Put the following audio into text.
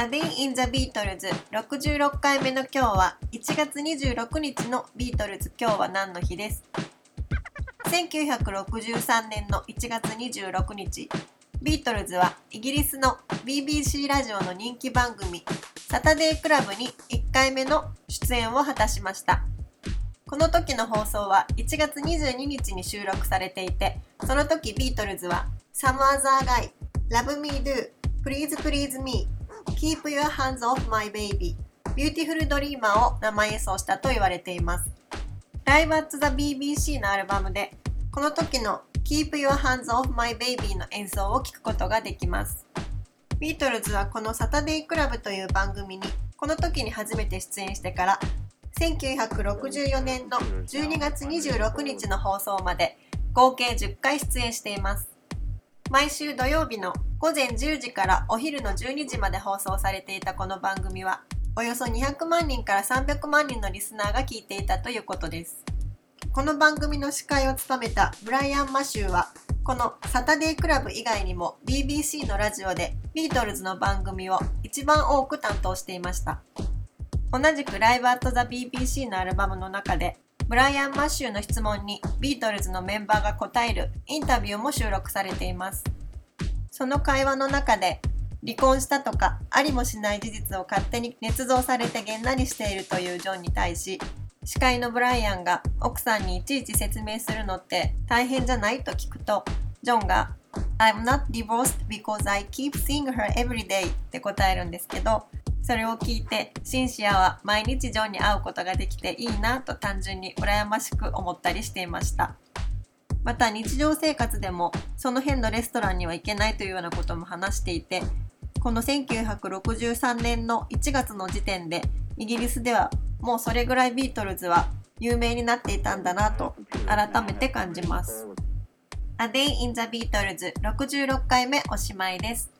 A Day in the Beatles 66回目の今日は1月26日のビートルズ今日は何の日です？1963年の1月26日。ビートルズはイギリスの BBC ラジオの人気番組サタデークラブに1回目の出演を果たしました。この時の放送は1月22日に収録されていてその時ビートルズは Some Other Guy Love Me Do Please Please Me Keep Your Hands Off My Baby. Beautiful Dreamer を生演奏したと言われています。Live at the BBC のアルバムでこの時の Keep Your Hands Off My Baby の演奏を聴くことができます。ビートルズはこのサタデークラブという番組にこの時に初めて出演してから1964年の12月26日の放送まで合計10回出演しています。毎週土曜日の午前10時からお昼の12時まで放送されていたこの番組はおよそ200万人から300万人のリスナーが聞いていたということです。この番組の司会を務めたブライアン・マシューはこのサタデークラブ以外にも BBC のラジオでビートルズの番組を一番多く担当していました。同じくライブアットザ BBC のアルバムの中でブライアン・マッシューの質問にビートルズのメンバーが答えるインタビューも収録されています。その会話の中で離婚したとかありもしない事実を勝手に捏造されてげんなりしているというジョンに対し司会のブライアンが奥さんにいちいち説明するのって大変じゃないと聞くとジョンが I'm not divorced because I keep seeing her every day って答えるんですけどそれを聞いてシンシアは毎日ジョンに会うことができていいなと単純に羨ましく思ったりしていましたまた日常生活でもその辺のレストランには行けないというようなことも話していてこの1963年の1月の時点でイギリスではもうそれぐらいビートルズは有名になっていたんだなと改めて感じます。A Day in the Beatles 66回目おしまいです。